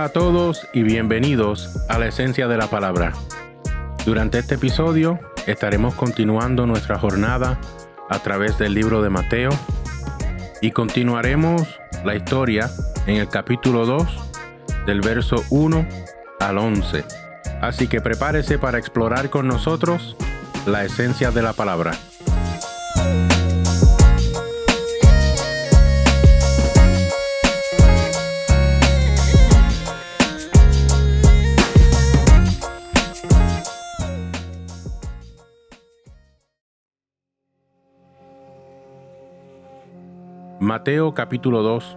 Hola a todos y bienvenidos a la esencia de la palabra. Durante este episodio estaremos continuando nuestra jornada a través del libro de Mateo y continuaremos la historia en el capítulo 2 del verso 1 al 11. Así que prepárese para explorar con nosotros la esencia de la palabra. Mateo capítulo 2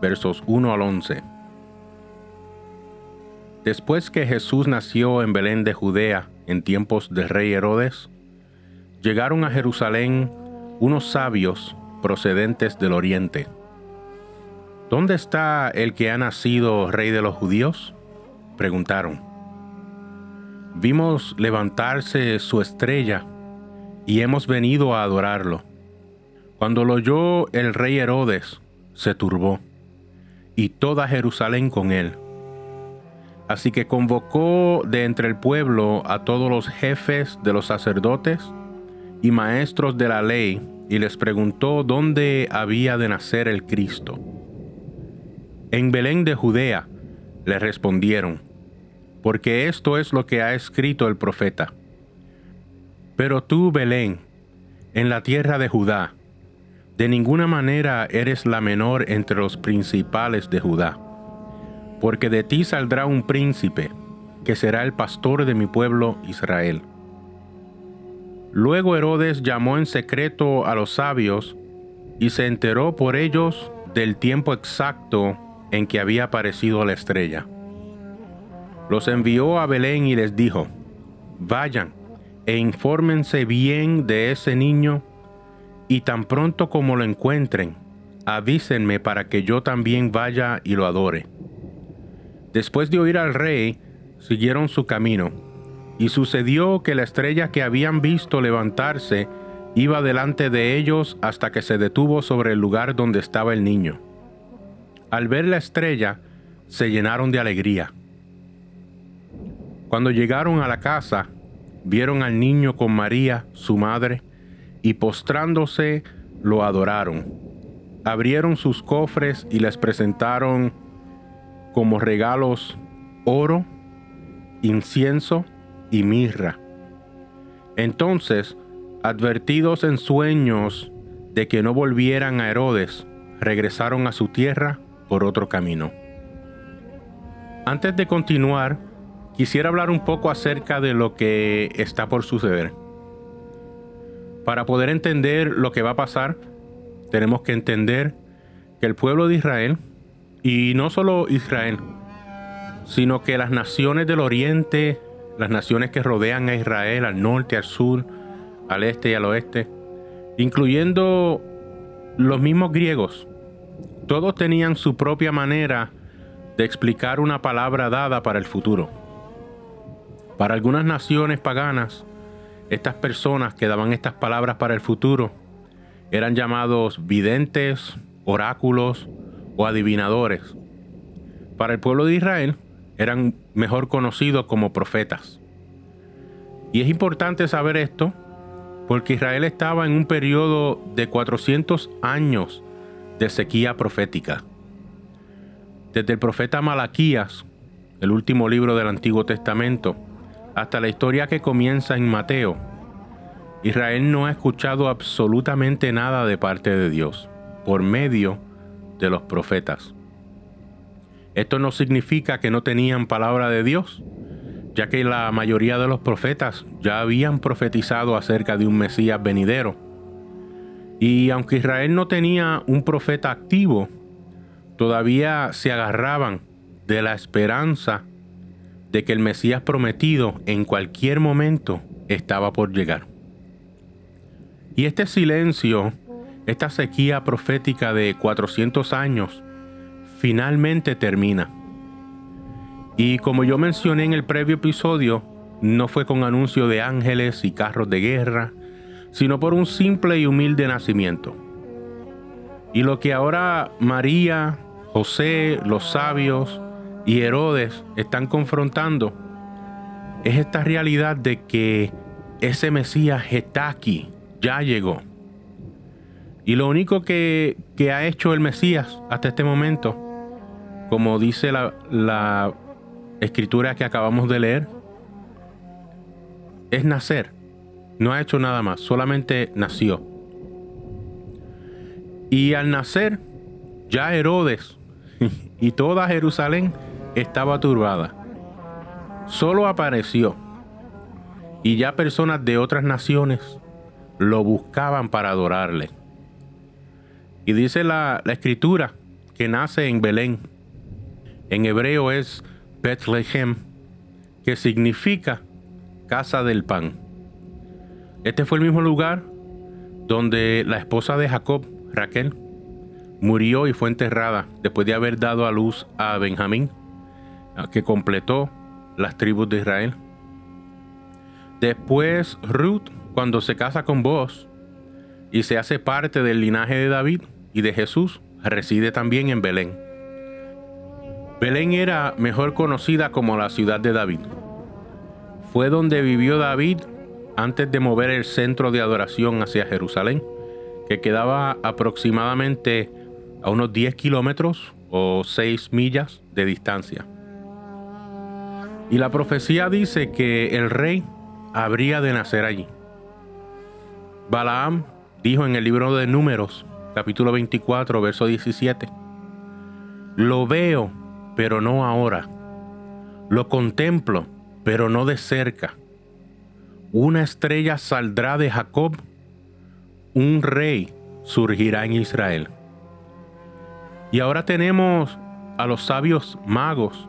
versos 1 al 11. Después que Jesús nació en Belén de Judea en tiempos del rey Herodes, llegaron a Jerusalén unos sabios procedentes del oriente. ¿Dónde está el que ha nacido rey de los judíos? preguntaron. Vimos levantarse su estrella y hemos venido a adorarlo. Cuando lo oyó el rey Herodes, se turbó, y toda Jerusalén con él. Así que convocó de entre el pueblo a todos los jefes de los sacerdotes y maestros de la ley, y les preguntó dónde había de nacer el Cristo. En Belén de Judea, le respondieron, porque esto es lo que ha escrito el profeta. Pero tú, Belén, en la tierra de Judá, de ninguna manera eres la menor entre los principales de Judá, porque de ti saldrá un príncipe, que será el pastor de mi pueblo Israel. Luego Herodes llamó en secreto a los sabios y se enteró por ellos del tiempo exacto en que había aparecido la estrella. Los envió a Belén y les dijo, vayan e infórmense bien de ese niño y tan pronto como lo encuentren, avísenme para que yo también vaya y lo adore. Después de oír al rey, siguieron su camino, y sucedió que la estrella que habían visto levantarse iba delante de ellos hasta que se detuvo sobre el lugar donde estaba el niño. Al ver la estrella, se llenaron de alegría. Cuando llegaron a la casa, vieron al niño con María, su madre, y postrándose lo adoraron. Abrieron sus cofres y les presentaron como regalos oro, incienso y mirra. Entonces, advertidos en sueños de que no volvieran a Herodes, regresaron a su tierra por otro camino. Antes de continuar, quisiera hablar un poco acerca de lo que está por suceder. Para poder entender lo que va a pasar, tenemos que entender que el pueblo de Israel, y no solo Israel, sino que las naciones del oriente, las naciones que rodean a Israel, al norte, al sur, al este y al oeste, incluyendo los mismos griegos, todos tenían su propia manera de explicar una palabra dada para el futuro. Para algunas naciones paganas, estas personas que daban estas palabras para el futuro eran llamados videntes, oráculos o adivinadores. Para el pueblo de Israel eran mejor conocidos como profetas. Y es importante saber esto porque Israel estaba en un periodo de 400 años de sequía profética. Desde el profeta Malaquías, el último libro del Antiguo Testamento, hasta la historia que comienza en Mateo, Israel no ha escuchado absolutamente nada de parte de Dios por medio de los profetas. Esto no significa que no tenían palabra de Dios, ya que la mayoría de los profetas ya habían profetizado acerca de un Mesías venidero. Y aunque Israel no tenía un profeta activo, todavía se agarraban de la esperanza de que el Mesías prometido en cualquier momento estaba por llegar. Y este silencio, esta sequía profética de 400 años, finalmente termina. Y como yo mencioné en el previo episodio, no fue con anuncio de ángeles y carros de guerra, sino por un simple y humilde nacimiento. Y lo que ahora María, José, los sabios, y Herodes están confrontando es esta realidad de que ese Mesías está aquí, ya llegó. Y lo único que, ha hecho el Mesías hasta este momento, como dice la, la escritura que acabamos de leer, es nacer. No ha hecho nada más, solamente nació. Y al nacer, ya Herodes y toda Jerusalén estaba turbada. Solo apareció y ya personas de otras naciones lo buscaban para adorarle. Y dice la, escritura que nace en Belén. En hebreo es Bethlehem, que significa casa del pan. Este fue el mismo lugar donde la esposa de Jacob, Raquel, murió y fue enterrada después de haber dado a luz a Benjamín, que completó las tribus de Israel. Después Ruth, cuando se casa con vos y se hace parte del linaje de David y de Jesús, reside también en Belén. Belén era mejor conocida como la ciudad de David. Fue donde vivió David antes de mover el centro de adoración hacia Jerusalén, que quedaba aproximadamente a unos 10 kilómetros o 6 millas de distancia. Y la profecía dice que el rey habría de nacer allí. Balaam dijo en el libro de Números, capítulo 24, verso 17, Lo veo, pero no ahora. Lo contemplo, pero no de cerca. Una estrella saldrá de Jacob, un rey surgirá en Israel. Y ahora tenemos a los sabios magos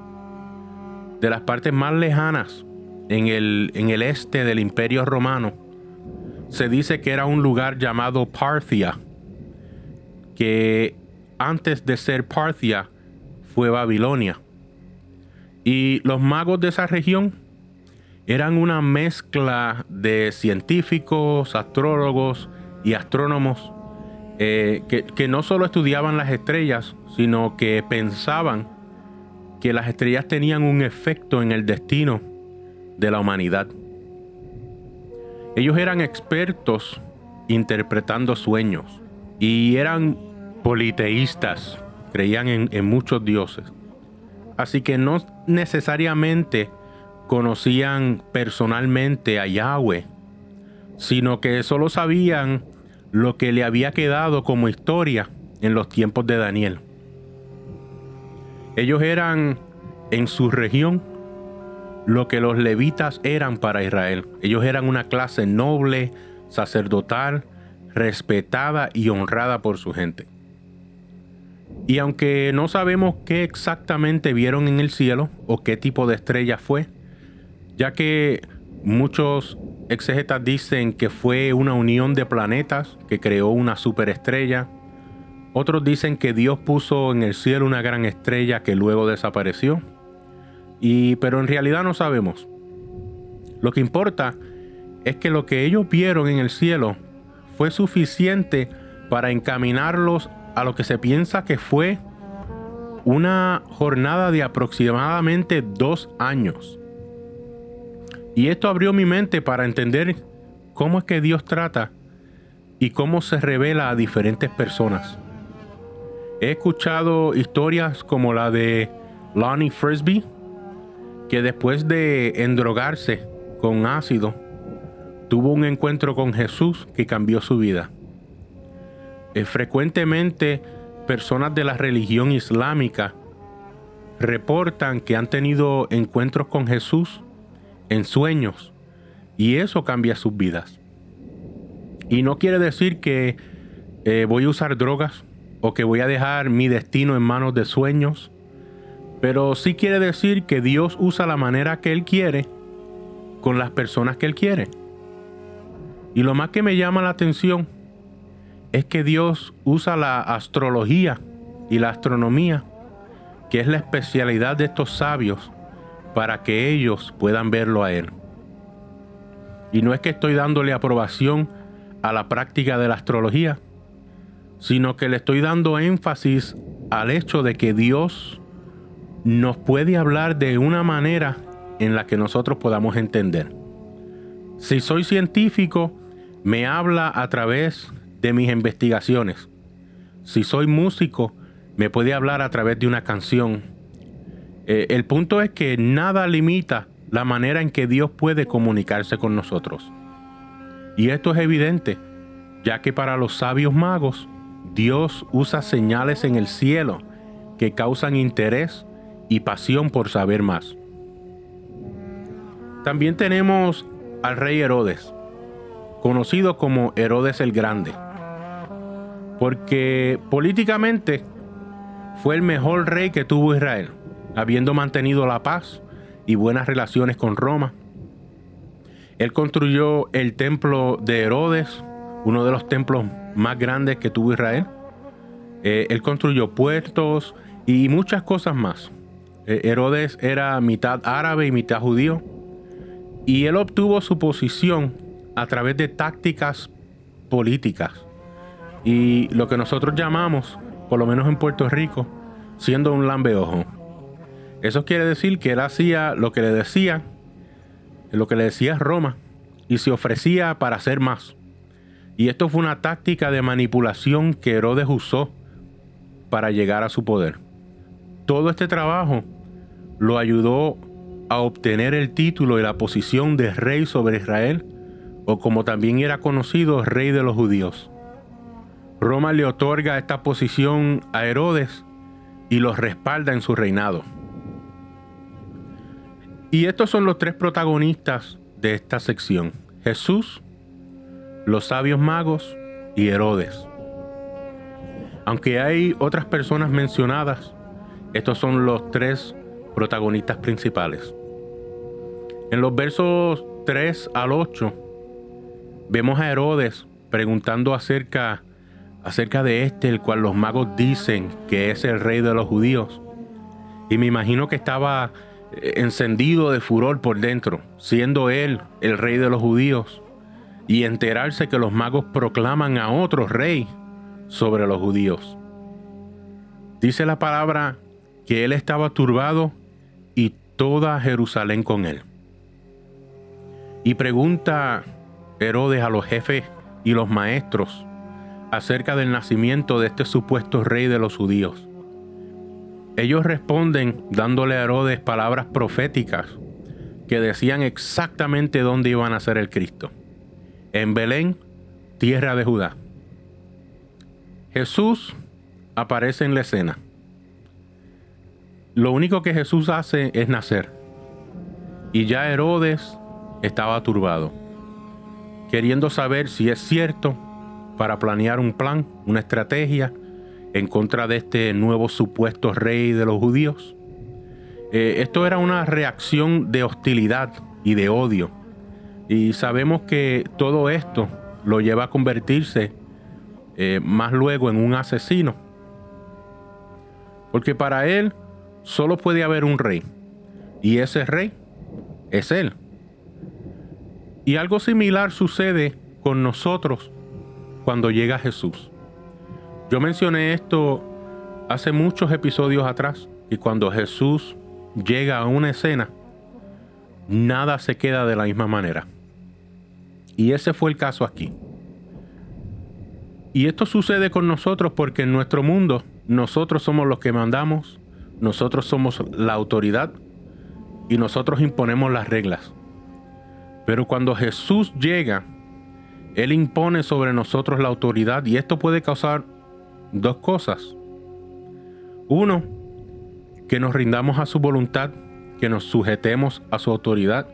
de las partes más lejanas en el, en el este del imperio romano. Se dice que era un lugar llamado Parthia, que antes de ser Parthia fue Babilonia. Y los magos de esa región eran una mezcla de científicos, astrólogos y astrónomos eh, que, que no solo estudiaban las estrellas, sino que pensaban que las estrellas tenían un efecto en el destino de la humanidad. Ellos eran expertos interpretando sueños y eran politeístas, creían en, muchos dioses. Así que no necesariamente conocían personalmente a Yahweh, sino que solo sabían lo que le había quedado como historia en los tiempos de Daniel. Ellos eran en su región lo que los levitas eran para Israel. Ellos eran una clase noble, sacerdotal, respetada y honrada por su gente. Y aunque no sabemos qué exactamente vieron en el cielo o qué tipo de estrella fue, ya que muchos exegetas dicen que fue una unión de planetas que creó una superestrella, otros dicen que Dios puso en el cielo una gran estrella que luego desapareció. Y, pero en realidad no sabemos. Lo que importa es que lo que ellos vieron en el cielo fue suficiente para encaminarlos a lo que se piensa que fue una jornada de aproximadamente dos años. Y esto abrió mi mente para entender cómo es que Dios trata y cómo se revela a diferentes personas. He escuchado historias como la de Lonnie Frisbee, que después de endrogarse con ácido, tuvo un encuentro con Jesús que cambió su vida. Eh, frecuentemente, personas de la religión islámica reportan que han tenido encuentros con Jesús en sueños y eso cambia sus vidas. Y no quiere decir que eh, voy a usar drogas o que voy a dejar mi destino en manos de sueños, pero sí quiere decir que Dios usa la manera que Él quiere con las personas que Él quiere. Y lo más que me llama la atención es que Dios usa la astrología y la astronomía, que es la especialidad de estos sabios, para que ellos puedan verlo a Él. Y no es que estoy dándole aprobación a la práctica de la astrología, sino que le estoy dando énfasis al hecho de que Dios nos puede hablar de una manera en la que nosotros podamos entender. Si soy científico, me habla a través de mis investigaciones. Si soy músico, me puede hablar a través de una canción. Eh, el punto es que nada limita la manera en que Dios puede comunicarse con nosotros. Y esto es evidente, ya que para los sabios magos, Dios usa señales en el cielo que causan interés y pasión por saber más. También tenemos al rey Herodes, conocido como Herodes el Grande, porque políticamente fue el mejor rey que tuvo Israel, habiendo mantenido la paz y buenas relaciones con Roma. Él construyó el templo de Herodes, uno de los templos más grandes que tuvo Israel. Eh, él construyó puertos y muchas cosas más. Eh, Herodes era mitad árabe y mitad judío. Y él obtuvo su posición a través de tácticas políticas. Y lo que nosotros llamamos, por lo menos en Puerto Rico, siendo un lambeojo. Eso quiere decir que él hacía lo que le decía, lo que le decía Roma, y se ofrecía para hacer más. Y esto fue una táctica de manipulación que Herodes usó para llegar a su poder. Todo este trabajo lo ayudó a obtener el título y la posición de rey sobre Israel, o como también era conocido, rey de los judíos. Roma le otorga esta posición a Herodes y los respalda en su reinado. Y estos son los tres protagonistas de esta sección. Jesús, los sabios magos y Herodes. Aunque hay otras personas mencionadas, estos son los tres protagonistas principales. En los versos 3 al 8 vemos a Herodes preguntando acerca, acerca de este, el cual los magos dicen que es el rey de los judíos. Y me imagino que estaba encendido de furor por dentro, siendo él el rey de los judíos, y enterarse que los magos proclaman a otro rey sobre los judíos. Dice la palabra que él estaba turbado y toda Jerusalén con él. Y pregunta Herodes a los jefes y los maestros acerca del nacimiento de este supuesto rey de los judíos. Ellos responden dándole a Herodes palabras proféticas que decían exactamente dónde iban a ser el Cristo. En Belén, tierra de Judá. Jesús aparece en la escena. Lo único que Jesús hace es nacer. Y ya Herodes estaba turbado, queriendo saber si es cierto para planear un plan, una estrategia en contra de este nuevo supuesto rey de los judíos. Eh, esto era una reacción de hostilidad y de odio. Y sabemos que todo esto lo lleva a convertirse eh, más luego en un asesino. Porque para él solo puede haber un rey. Y ese rey es él. Y algo similar sucede con nosotros cuando llega Jesús. Yo mencioné esto hace muchos episodios atrás y cuando Jesús llega a una escena, nada se queda de la misma manera. Y ese fue el caso aquí. Y esto sucede con nosotros porque en nuestro mundo nosotros somos los que mandamos, nosotros somos la autoridad y nosotros imponemos las reglas. Pero cuando Jesús llega, Él impone sobre nosotros la autoridad y esto puede causar dos cosas. Uno, que nos rindamos a su voluntad, que nos sujetemos a su autoridad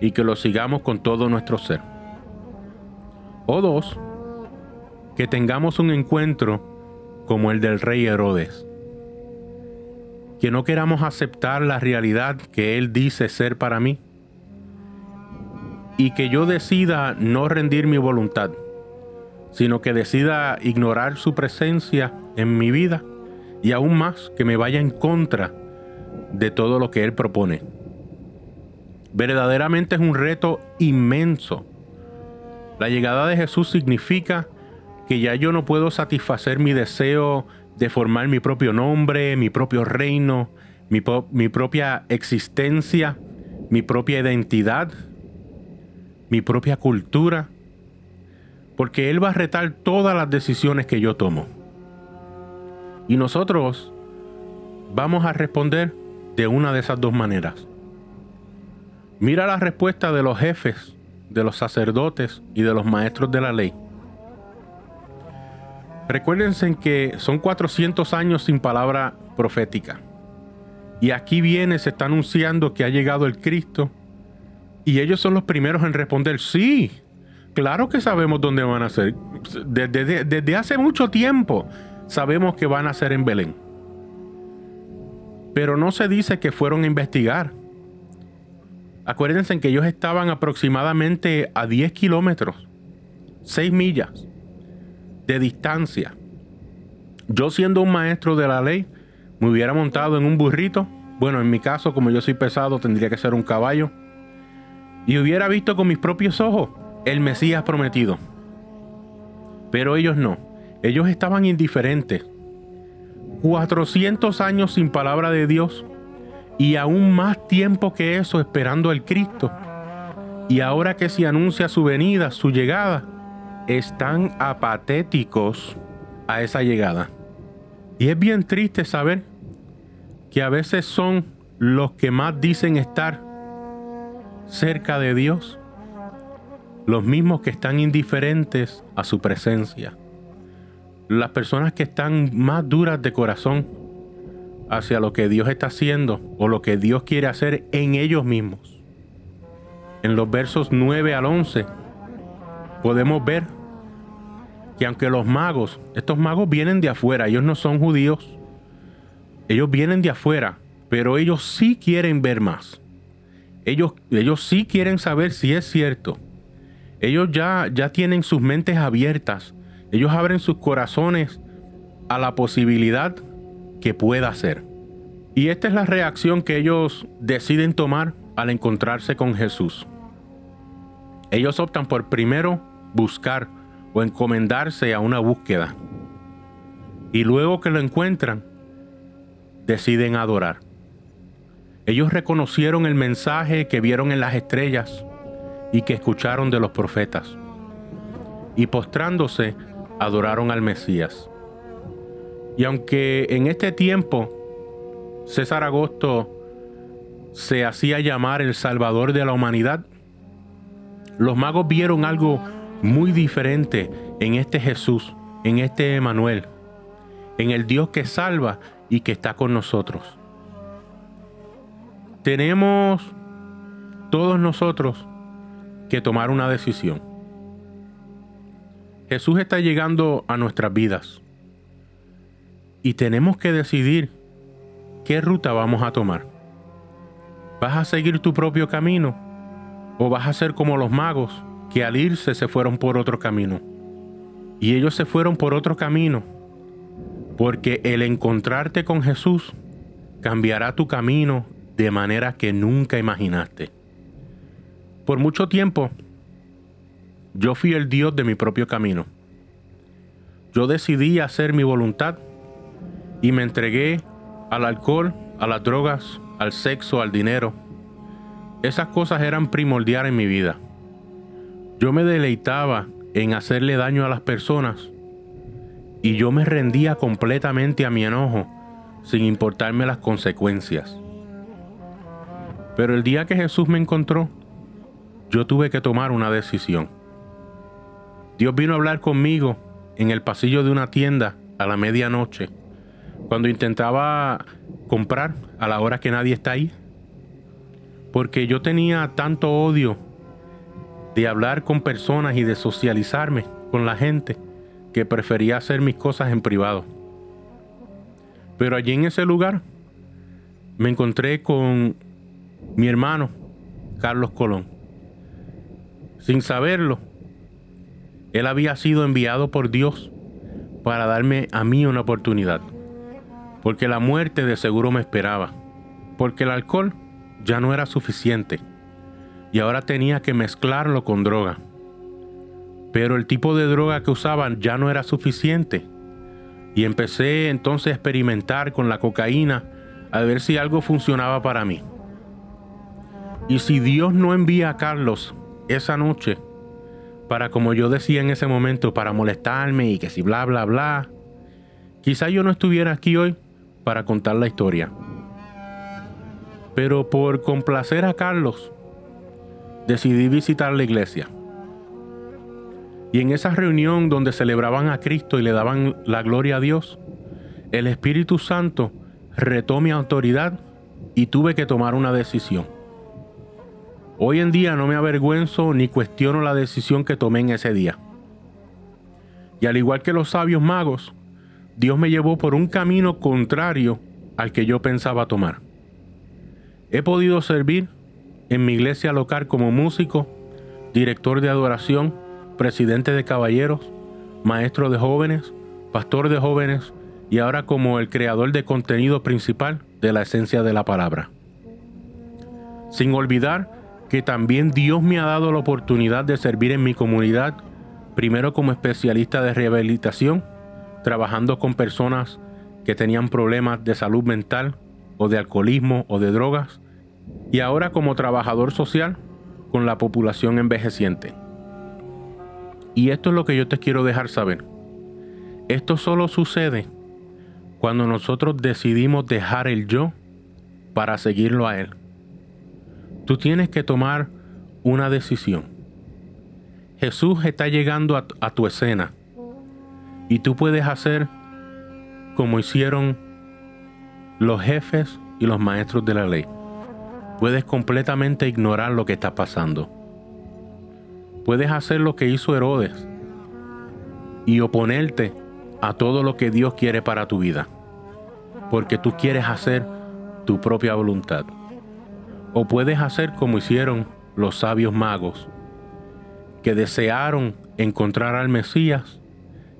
y que lo sigamos con todo nuestro ser. O dos, que tengamos un encuentro como el del rey Herodes. Que no queramos aceptar la realidad que Él dice ser para mí. Y que yo decida no rendir mi voluntad, sino que decida ignorar su presencia en mi vida y aún más que me vaya en contra de todo lo que Él propone. Verdaderamente es un reto inmenso. La llegada de Jesús significa que ya yo no puedo satisfacer mi deseo de formar mi propio nombre, mi propio reino, mi, propia existencia, mi propia identidad, mi propia cultura, porque Él va a retar todas las decisiones que yo tomo. Y nosotros vamos a responder de una de esas dos maneras. Mira la respuesta de los jefes, de los sacerdotes y de los maestros de la ley. Recuérdense que son 400 años sin palabra profética. Y aquí viene, se está anunciando que ha llegado el Cristo. Y ellos son los primeros en responder, sí, claro que sabemos dónde van a ser. Desde, desde hace mucho tiempo sabemos que van a ser en Belén. Pero no se dice que fueron a investigar. Acuérdense que ellos estaban aproximadamente a 10 kilómetros, 6 millas de distancia. Yo siendo un maestro de la ley, me hubiera montado en un burrito. Bueno, en mi caso, como yo soy pesado, tendría que ser un caballo. Y hubiera visto con mis propios ojos el Mesías prometido. Pero ellos no. Ellos estaban indiferentes. 400 años sin palabra de Dios y aún más tiempo que eso esperando al Cristo. Y ahora que se anuncia su venida, su llegada, están apatéticos a esa llegada. Y es bien triste saber que a veces son los que más dicen estar cerca de Dios, los mismos que están indiferentes a su presencia, las personas que están más duras de corazón hacia lo que Dios está haciendo o lo que Dios quiere hacer en ellos mismos. En los versos 9 al 11 podemos ver que aunque los magos, estos magos vienen de afuera, ellos no son judíos, ellos vienen de afuera, pero ellos sí quieren ver más. Ellos, ellos sí quieren saber si es cierto. Ellos ya, ya tienen sus mentes abiertas. Ellos abren sus corazones a la posibilidad que pueda ser. Y esta es la reacción que ellos deciden tomar al encontrarse con Jesús. Ellos optan por primero buscar o encomendarse a una búsqueda. Y luego que lo encuentran, deciden adorar. Ellos reconocieron el mensaje que vieron en las estrellas y que escucharon de los profetas. Y postrándose, adoraron al Mesías. Y aunque en este tiempo César Agosto se hacía llamar el Salvador de la humanidad, los magos vieron algo muy diferente en este Jesús, en este Emanuel, en el Dios que salva y que está con nosotros. Tenemos todos nosotros que tomar una decisión. Jesús está llegando a nuestras vidas y tenemos que decidir qué ruta vamos a tomar. ¿Vas a seguir tu propio camino o vas a ser como los magos que al irse se fueron por otro camino? Y ellos se fueron por otro camino porque el encontrarte con Jesús cambiará tu camino de manera que nunca imaginaste. Por mucho tiempo, yo fui el Dios de mi propio camino. Yo decidí hacer mi voluntad y me entregué al alcohol, a las drogas, al sexo, al dinero. Esas cosas eran primordiales en mi vida. Yo me deleitaba en hacerle daño a las personas y yo me rendía completamente a mi enojo sin importarme las consecuencias. Pero el día que Jesús me encontró, yo tuve que tomar una decisión. Dios vino a hablar conmigo en el pasillo de una tienda a la medianoche cuando intentaba comprar a la hora que nadie está ahí. Porque yo tenía tanto odio de hablar con personas y de socializarme con la gente que prefería hacer mis cosas en privado. Pero allí en ese lugar me encontré con mi hermano Carlos Colón. Sin saberlo, él había sido enviado por Dios para darme a mí una oportunidad porque la muerte de seguro me esperaba, porque el alcohol ya no era suficiente y ahora tenía que mezclarlo con droga. Pero el tipo de droga que usaban ya no era suficiente y empecé entonces a experimentar con la cocaína a ver si algo funcionaba para mí. Y si Dios no envía a Carlos esa noche, para como yo decía en ese momento, para molestarme y que si bla, bla, bla, quizá yo no estuviera aquí hoy para contar la historia. Pero por complacer a Carlos, decidí visitar la iglesia. Y en esa reunión donde celebraban a Cristo y le daban la gloria a Dios, el Espíritu Santo retó mi autoridad y tuve que tomar una decisión. Hoy en día no me avergüenzo ni cuestiono la decisión que tomé en ese día. Y al igual que los sabios magos, Dios me llevó por un camino contrario al que yo pensaba tomar. He podido servir en mi iglesia local como músico, director de adoración, presidente de caballeros, maestro de jóvenes, pastor de jóvenes y ahora como el creador de contenido principal de la esencia de la palabra. Sin olvidar que también Dios me ha dado la oportunidad de servir en mi comunidad, primero como especialista de rehabilitación, trabajando con personas que tenían problemas de salud mental o de alcoholismo o de drogas, y ahora como trabajador social con la población envejeciente. Y esto es lo que yo te quiero dejar saber. Esto solo sucede cuando nosotros decidimos dejar el yo para seguirlo a Él. Tú tienes que tomar una decisión. Jesús está llegando a, a tu escena y tú puedes hacer como hicieron los jefes y los maestros de la ley puedes completamente ignorar lo que está pasando. Puedes hacer lo que hizo Herodes y oponerte a todo lo que Dios quiere para tu vida, porque tú quieres hacer tu propia voluntad. O puedes hacer como hicieron los sabios magos, que desearon encontrar al Mesías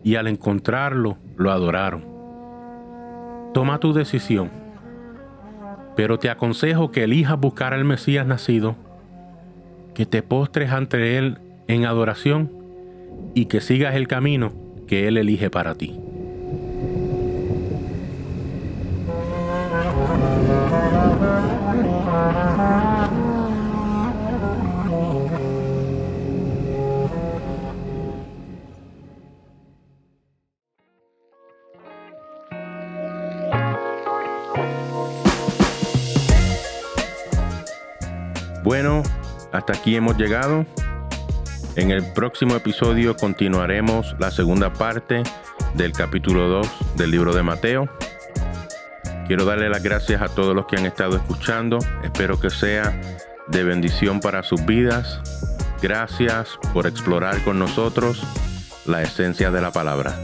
y al encontrarlo lo adoraron. Toma tu decisión pero te aconsejo que elijas buscar al Mesías nacido, que te postres ante Él en adoración y que sigas el camino que Él elige para ti. Bueno, hasta aquí hemos llegado. En el próximo episodio continuaremos la segunda parte del capítulo 2 del libro de Mateo. Quiero darle las gracias a todos los que han estado escuchando. Espero que sea de bendición para sus vidas. Gracias por explorar con nosotros la esencia de la palabra.